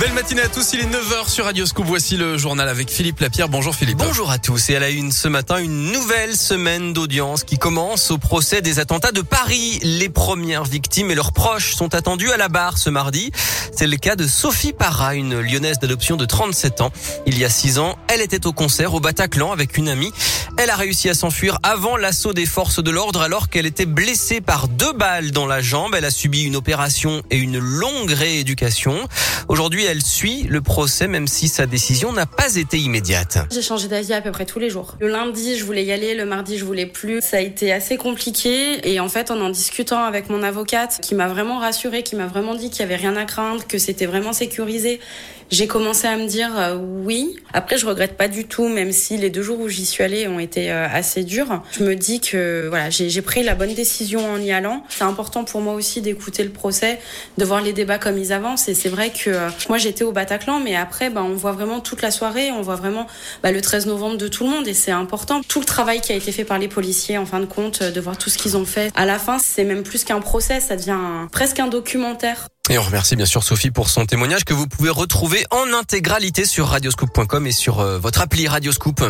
Belle matinée à tous, il est 9h sur Radio Scoop. Voici le journal avec Philippe Lapierre. Bonjour Philippe. Bonjour à tous et à la une ce matin, une nouvelle semaine d'audience qui commence au procès des attentats de Paris. Les premières victimes et leurs proches sont attendus à la barre ce mardi. C'est le cas de Sophie Parra, une lyonnaise d'adoption de 37 ans. Il y a 6 ans, elle était au concert au Bataclan avec une amie. Elle a réussi à s'enfuir avant l'assaut des forces de l'ordre alors qu'elle était blessée par deux balles dans la jambe. Elle a subi une opération et une longue rééducation. Aujourd'hui, elle suit le procès même si sa décision n'a pas été immédiate. J'ai changé d'avis à peu près tous les jours. Le lundi, je voulais y aller, le mardi, je voulais plus. Ça a été assez compliqué et en fait, en en discutant avec mon avocate qui m'a vraiment rassurée, qui m'a vraiment dit qu'il y avait rien à craindre, que c'était vraiment sécurisé, j'ai commencé à me dire euh, oui. Après, je regrette pas du tout, même si les deux jours où j'y suis allée ont été euh, assez durs. Je me dis que voilà, j'ai pris la bonne décision en y allant. C'est important pour moi aussi d'écouter le procès, de voir les débats comme ils avancent. Et c'est vrai que euh, moi j'étais au Bataclan, mais après, bah, on voit vraiment toute la soirée, on voit vraiment bah, le 13 novembre de tout le monde, et c'est important. Tout le travail qui a été fait par les policiers, en fin de compte, de voir tout ce qu'ils ont fait. À la fin, c'est même plus qu'un procès, ça devient presque un documentaire. Et on remercie bien sûr Sophie pour son témoignage que vous pouvez retrouver en intégralité sur radioscoop.com et sur euh, votre appli Radioscoop.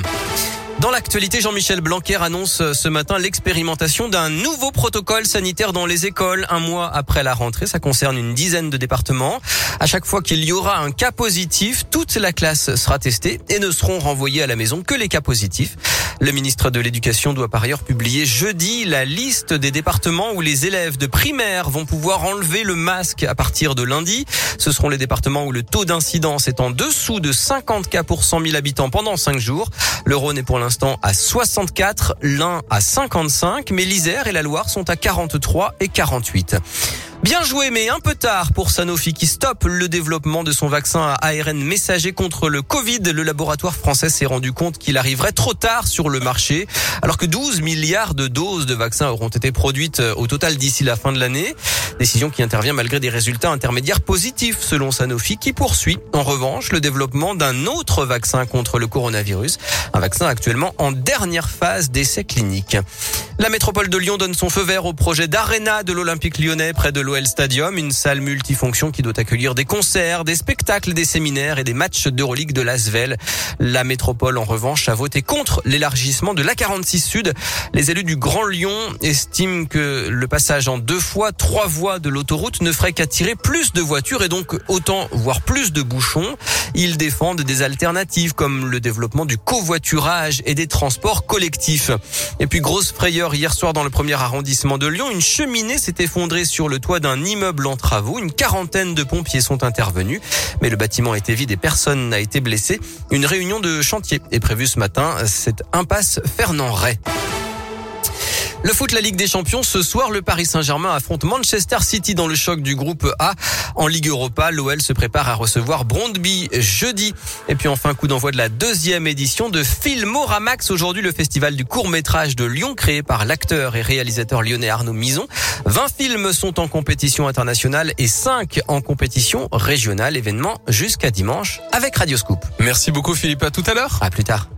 Dans l'actualité, Jean-Michel Blanquer annonce euh, ce matin l'expérimentation d'un nouveau protocole sanitaire dans les écoles. Un mois après la rentrée, ça concerne une dizaine de départements. À chaque fois qu'il y aura un cas positif, toute la classe sera testée et ne seront renvoyés à la maison que les cas positifs. Le ministre de l'Éducation doit par ailleurs publier jeudi la liste des départements où les élèves de primaire vont pouvoir enlever le masque à partir de lundi. Ce seront les départements où le taux d'incidence est en dessous de 50 cas pour 100 000 habitants pendant 5 jours. Le Rhône est pour l'instant à 64, l'Ain à 55, mais l'Isère et la Loire sont à 43 et 48. Bien joué, mais un peu tard pour Sanofi qui stoppe le développement de son vaccin à ARN messager contre le Covid. Le laboratoire français s'est rendu compte qu'il arriverait trop tard sur le marché, alors que 12 milliards de doses de vaccins auront été produites au total d'ici la fin de l'année. Décision qui intervient malgré des résultats intermédiaires positifs selon Sanofi, qui poursuit en revanche le développement d'un autre vaccin contre le coronavirus, un vaccin actuellement en dernière phase d'essai clinique. La métropole de Lyon donne son feu vert au projet d'Arena de l'Olympique lyonnais près de l'OL Stadium, une salle multifonction qui doit accueillir des concerts, des spectacles, des séminaires et des matchs d'Euroleague de l'Asvel. La métropole, en revanche, a voté contre l'élargissement de l'A46 Sud. Les élus du Grand Lyon estiment que le passage en deux fois trois voies de l'autoroute ne ferait qu'attirer plus de voitures et donc autant, voire plus de bouchons. Ils défendent des alternatives comme le développement du covoiturage et des transports collectifs. Et puis grosse frayeur hier soir dans le premier arrondissement de Lyon. Une cheminée s'est effondrée sur le toit d'un immeuble en travaux. Une quarantaine de pompiers sont intervenus, mais le bâtiment était vide et personne n'a été blessé. Une réunion de chantier est prévue ce matin. C'est impasse Fernand Ray. Le foot, la Ligue des Champions, ce soir, le Paris Saint-Germain affronte Manchester City dans le choc du groupe A. En Ligue Europa, l'OL se prépare à recevoir Brondby jeudi. Et puis enfin, coup d'envoi de la deuxième édition de Filmoramax. Aujourd'hui, le festival du court-métrage de Lyon, créé par l'acteur et réalisateur lyonnais Arnaud Mison. 20 films sont en compétition internationale et 5 en compétition régionale. Événement jusqu'à dimanche avec Radioscoop. Merci beaucoup Philippe, à tout à l'heure. À plus tard.